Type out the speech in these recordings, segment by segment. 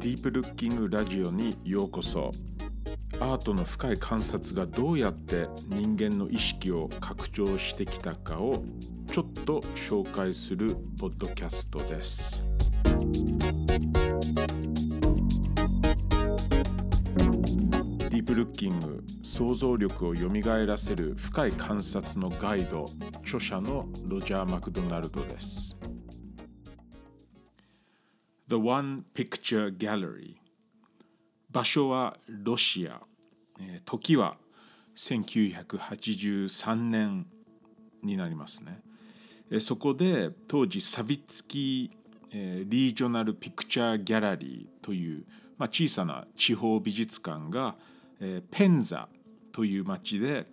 ディープルッキングラジオにようこそ。アートの深い観察がどうやって人間の意識を拡張してきたかをちょっと紹介するポッドキャストです。ディープルッキング想像力をよみがえらせる深い観察のガイド著者のロジャー・マクドナルドです。The One Picture Gallery. 場所はロシア。時は1983年になりますね。そこで当時サビツキーリージョナル・ピクチャー・ギャラリーという、まあ、小さな地方美術館がペンザという町で、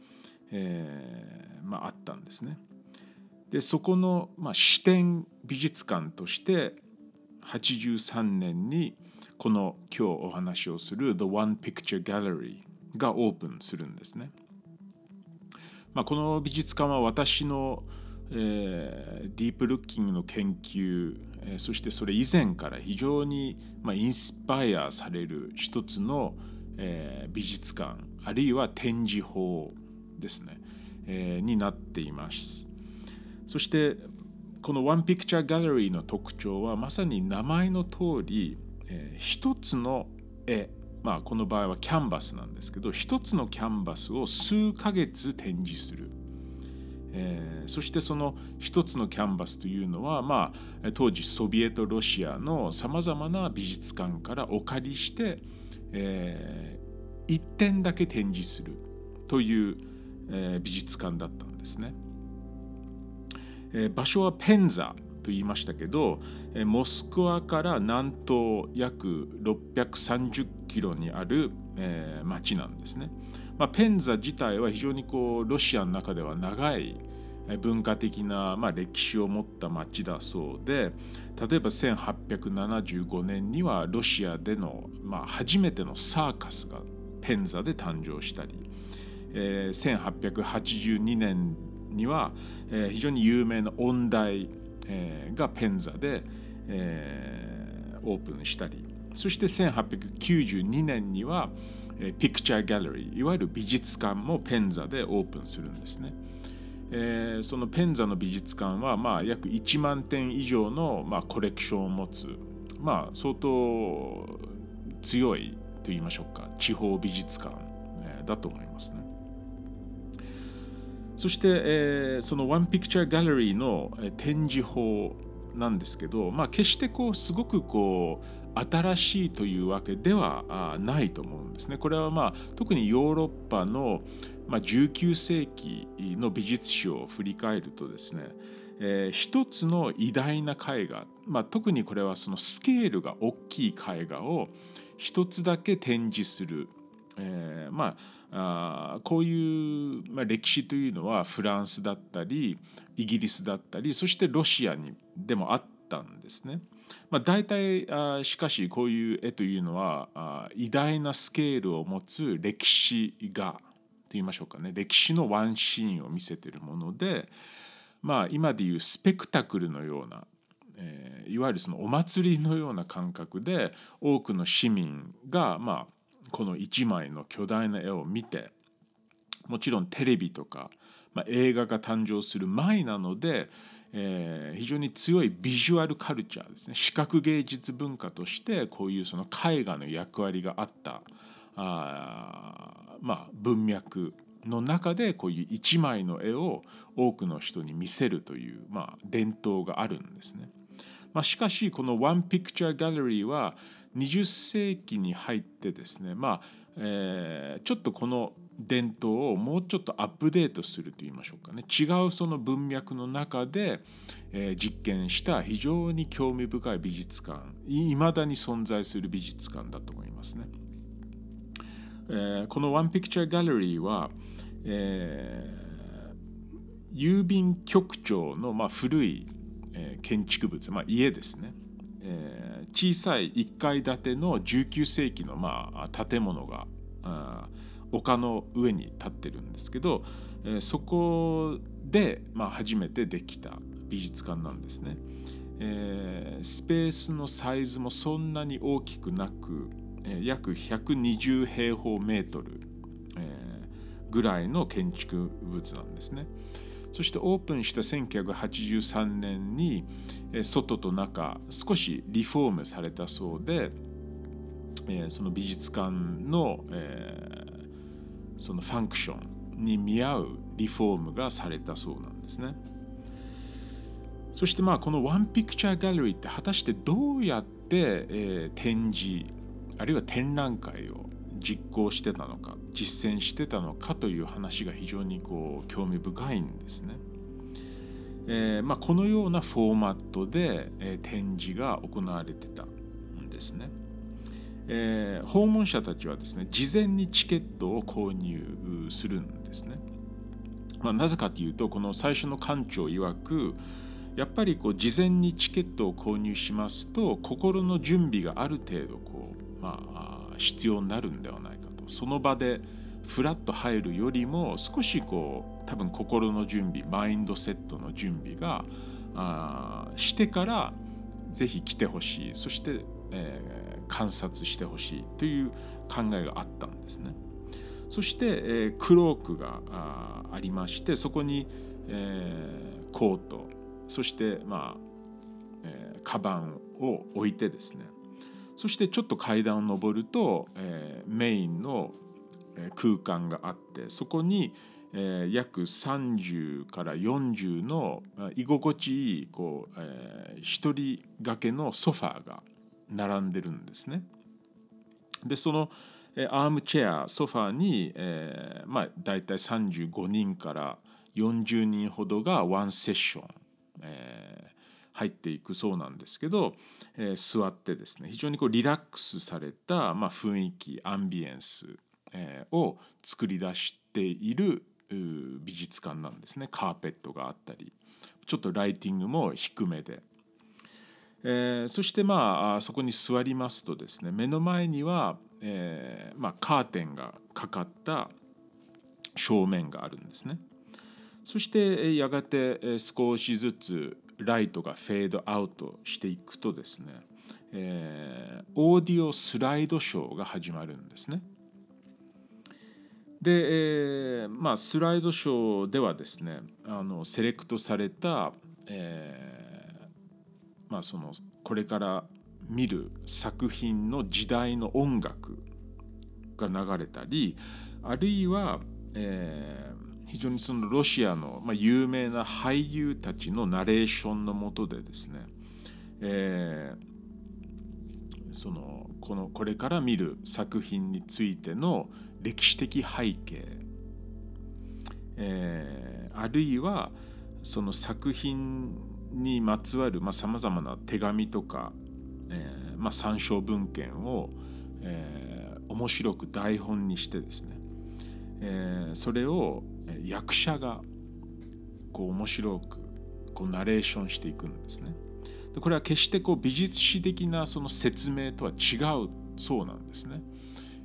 えーまあ、あったんですね。でそこの、まあ、支店美術館として83年にこの今日お話をする The One Picture Gallery がオープンするんですね。まあ、この美術館は私の、えー、ディープルッキングの研究、えー、そしてそれ以前から非常に、まあ、インスパイアされる一つの、えー、美術館あるいは展示法ですね、えー、になっています。そしてこの One Picture Gallery の特徴はまさに名前の通り、えー、一つの絵まあこの場合はキャンバスなんですけど一つのキャンバスを数ヶ月展示する、えー、そしてその一つのキャンバスというのは、まあ、当時ソビエトロシアのさまざまな美術館からお借りして、えー、一点だけ展示するという、えー、美術館だったんですね。場所はペンザと言いましたけど、モスクワから南東約630キロにある、え町なんですね。まあ、ペンザ自体は非常にこうロシアの中では長い文化的な、まあ、歴史を持った町だそうで例えば1875年にはロシアでの、まあ、初めてのサーカスがペンザで誕生したり、えー、1882年には、えー、非常に有名な音大、えー、がペンザで、えー、オープンしたりそして1892年には、えー、ピクチャーギャラリーいわゆる美術館もペンザでオープンするんですね。えー、そのペンザの美術館は、まあ、約1万点以上の、まあ、コレクションを持つ、まあ、相当強いと言いましょうか地方美術館、えー、だと思いますね。そして、えー、そのワンピクチャーギャラリーの展示法なんですけど、まあ、決してこうすごくこう新しいというわけではないと思うんですね。これはまあ特にヨーロッパの、まあ、19世紀の美術史を振り返るとですね、えー、一つの偉大な絵画、まあ、特にこれはそのスケールが大きい絵画を一つだけ展示するえー、まああこういう、まあ、歴史というのはフランスだったりイギリスだったりそしてロシアにでもあったんですね。まあ、大体あしかしこういう絵というのはあ偉大なスケールを持つ歴史画と言いましょうかね歴史のワンシーンを見せてるもので、まあ、今でいうスペクタクルのような、えー、いわゆるそのお祭りのような感覚で多くの市民がまあこの一枚の巨大な絵を見てもちろんテレビとか、まあ、映画が誕生する前なので、えー、非常に強いビジュアルカルチャーですね視覚芸術文化としてこういうその絵画の役割があったあ、まあ、文脈の中でこういう一枚の絵を多くの人に見せるという、まあ、伝統があるんですね。まあ、しかしこの One Picture Gallery は20世紀に入ってですね、まあえー、ちょっとこの伝統をもうちょっとアップデートすると言いましょうかね違うその文脈の中で、えー、実験した非常に興味深い美術館いまだに存在する美術館だと思いますね。えー、この One Picture Gallery は、えー、郵便局長の、まあ、古いえー、建築物、まあ、家ですね、えー、小さい1階建ての19世紀の、まあ、建物が丘の上に建ってるんですけど、えー、そこで、まあ、初めてできた美術館なんですね。えー、スペースのサイズもそんなに大きくなく、えー、約120平方メートル、えー、ぐらいの建築物なんですね。そしてオープンした1983年に外と中少しリフォームされたそうでその美術館のそのファンクションに見合うリフォームがされたそうなんですね。そしてまあこのワンピクチャーギャラリーって果たしてどうやって、展示あるいは展覧会を実行してたのか実践してたのかという話が非常にこう興味深いんですね。えーまあ、このようなフォーマットで、えー、展示が行われてたんですね。えー、訪問者たちはですね事前にチケットを購入するんですね。まあ、なぜかというとこの最初の館長曰くやっぱりこう事前にチケットを購入しますと心の準備がある程度こう、まあ、必要になるんではないかと。その場でフラッと入るよりも少しこう多分心の準備マインドセットの準備があしてからぜひ来てほしい。そして、えー、観察してほしい。という考えがあったんですね。そして、えー、クロークがあありましてそこに、えー、コートそしてまあ、えー、カバンを置いてですね。そしてちょっと階段を上ると、えー、メインの空間があってそこに、えー、約30から40の居心地いいこう、えー、一人掛けのソファーが並んでるんですね。でその、アームチェアソファーに、えー、まあ大体35人から40人ほどがワンセッション、え、入っていくそうなんですけど、えー、座ってですね非常にこうリラックスされた、まあ、雰囲気アンビエンスえを作り出している美術館なんですね。カーペットがあったりちょっとライティングも低めで、えー、そしてまあそこに座りますとですね目の前には、えーまあ、カーテンがかかった正面があるんですね。そしてやがて少しずつライトがフェードアウトしていくとですね、えー、オーディオスライドショーが始まるんですね。で、えーまあ、スライドショーではですねあのセレクトされた、えーまあ、そのこれから見る作品の時代の音楽が流れたりあるいは、えー、非常にそのロシアの、まあ、有名な俳優たちのナレーションのもとでですね、えー、そのこのこれから見る作品についての歴史的背景、えー、あるいはその作品にまつわるさまざ、まな手紙とか、えーまあ、参照文献を、えー、面白く台本にしてですね、えー、それを役者がこう面白くこうナレーションしていくんですね。でこれは決してこう美術史的なその説明とは違うそうなんですね。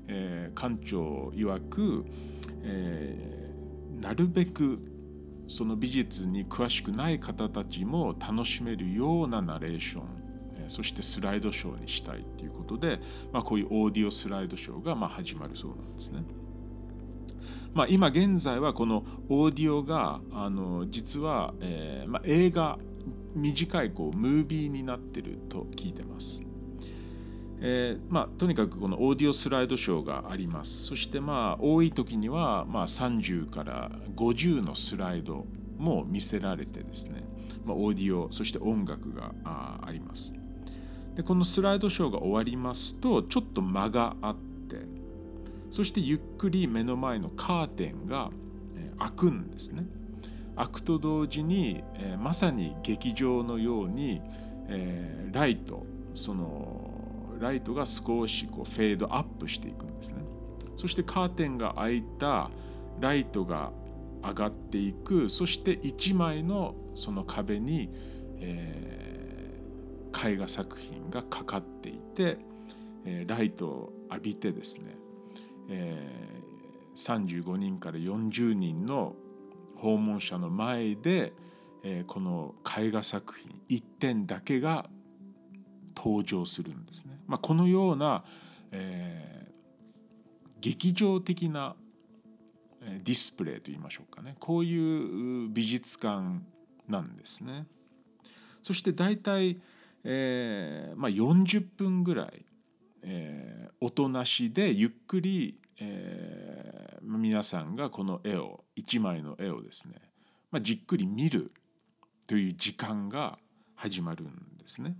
えー、館長曰く、えー、なるべくその美術に詳しくない方たちも楽しめるようなナレーションえそしてスライドショーにしたいということで、まあ、こういうオーディオスライドショーがま始まるそうなんですね。まあ、今現在はこのオーディオがあの実は、えーまあ、映画短いこうムービーになってると聞いてます。えーまあ、とにかくこのオーディオスライドショーがあります。そしてまあ多い時にはまあ30から50のスライドも見せられてですね、まあ、オーディオそして音楽があります。でこのスライドショーが終わりますとちょっと間があってそしてゆっくり目の前のカーテンが開くんですね。開くと同時に、えー、まさに劇場のように、えー、ライトそのライトが少しこうフェードアップしていくんですね。そしてカーテンが開いたライトが上がっていくそして1枚のその壁に、えー、絵画作品がかかっていて、えー、ライトを浴びてですね、えー、35人から40人の訪問者の前で、えー、この絵画作品1点だけが登場するんですね。まあ、このような、えー、劇場的なディスプレイといいましょうかねこういう美術館なんですね。そして大体、えーまあ、40分ぐらい、えー、音なしでゆっくり、えー、皆さんがこの絵を一枚の絵をですね、まあ、じっくり見るという時間が始まるんですね。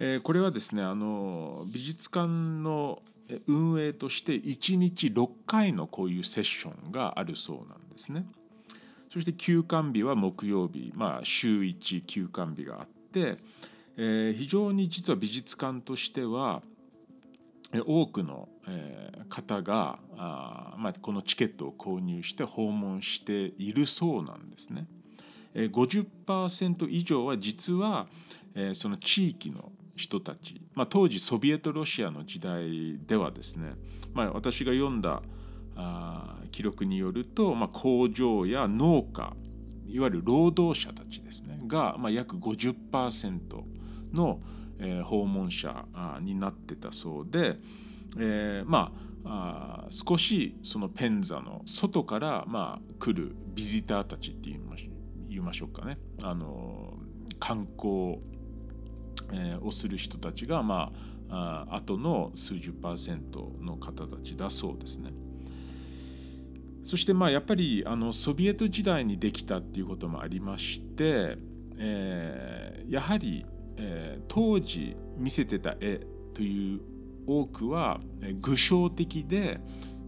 えー、これはですねあの美術館の運営として1日6回のこういうセッションがあるそうなんですね。そして休館日は木曜日、まあ、週1休館日があって、えー、非常に実は美術館としては多くの方があ、まあ、このチケットを購入して訪問しているそうなんですね。50%以上は実はその地域の人たち、まあ、当時ソビエトロシアの時代ではですね、まあ、私が読んだ記録によると、まあ、工場や農家いわゆる労働者たちですねが、まあ、約50%の、えー、訪問者になってたそうで、えー、まあ少しそのペンザの外から、まあ、来るビジターたちって言いまし言いましょうかねあの観光、えー、をする人たちが、まあ、あ後の数十パーセントの方たちだそうですね。そしてまあやっぱりあのソビエト時代にできたっていうこともありまして、えー、やはり、えー、当時見せてた絵という多くは具象的で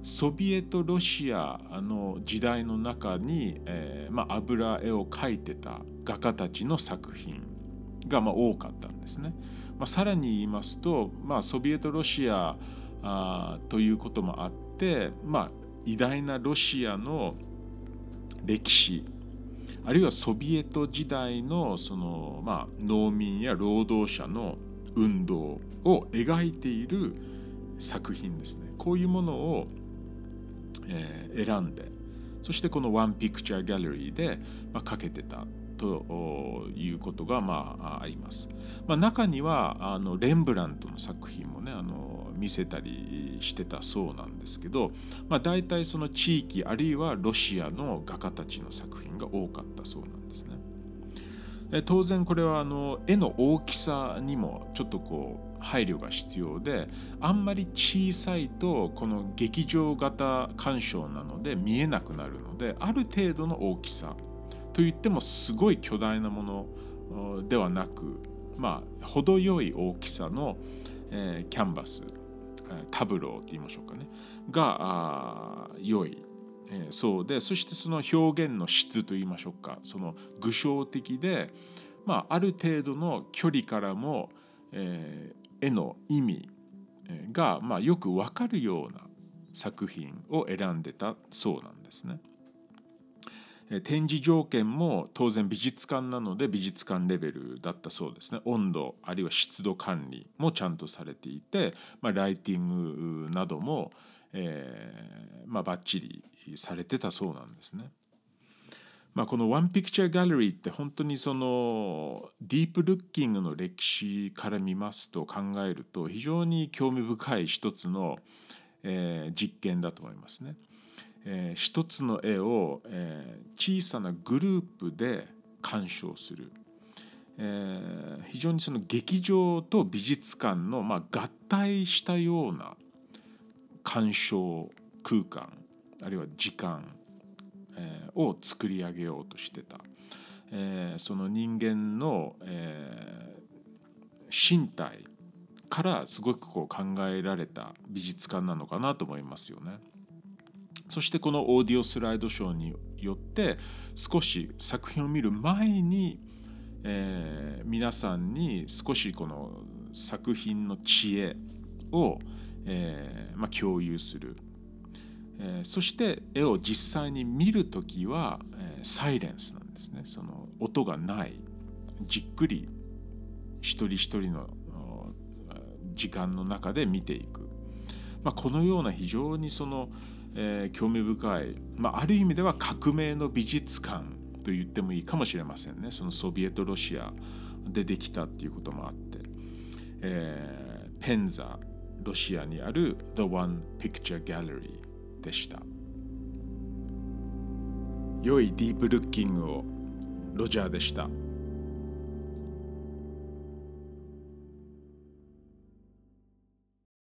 ソビエトロシアの時代の中に、えーまあ、油絵を描いてた画家たちの作品がまあ多かったんですね。まあ、さらに言いますと、まあ、ソビエトロシアあということもあって、まあ、偉大なロシアの歴史あるいはソビエト時代のその、まあ、農民や労働者の運動を描いている作品ですねこういうものを、えー、選んでそしてこのワンピクチャーギャラリーで、まあ、かけてたということがまああります。まあ、中にはあのレンブラントの作品もねあの見せたりしてたそうなんですけど、まあ、大体その地域あるいはロシアの画家たちの作品が多かったそうなんですね。当然これはあの絵の大きさにもちょっとこう配慮が必要であんまり小さいとこの劇場型鑑賞なので見えなくなるのである程度の大きさといってもすごい巨大なものではなくまあ程よい大きさの、え、キャンバスタブローって言いましょうかね。が良い、えー、そうでそしてその表現の質と言いましょうか。その具象的で、まあ、ある程度の距離からも、えー、絵の意味が、まあ、よく分かるような作品を選んでたそうなんですね。展示条件も当然美術館なので美術館レベルだったそうですね温度あるいは湿度管理もちゃんとされていて、まあ、ライティングなども、えーまあ、バッチリされてたそうなんですね。まあ、この「ワンピクチャー・ギャラリー」って本当にそのディープルッキングの歴史から見ますと考えると非常に興味深い一つの、えー、実験だと思いますね。えー、一つの絵を、えー、小さなグループで鑑賞する、えー、非常にその劇場と美術館の、まあ、合体したような鑑賞空間あるいは時間、えー、を作り上げようとしてた、えー、その人間の、えー、身体からすごくこう考えられた美術館なのかなと思いますよね。そしてこのオーディオスライドショーによって少し作品を見る前に、えー、皆さんに少しこの作品の知恵を、えーまあ、共有する、えー、そして絵を実際に見る時は、え、サイレンスなんですね。その音がないじっくり一人一人の時間の中で見ていく、まあ、このような非常にその、えー、興味深い、まあ、ある意味では革命の美術館と言ってもいいかもしれませんねそのソビエトロシアでできたっていうこともあって、えー、ペンザロシアにある The One Picture Gallery でした良いディープルッキングをロジャーでした。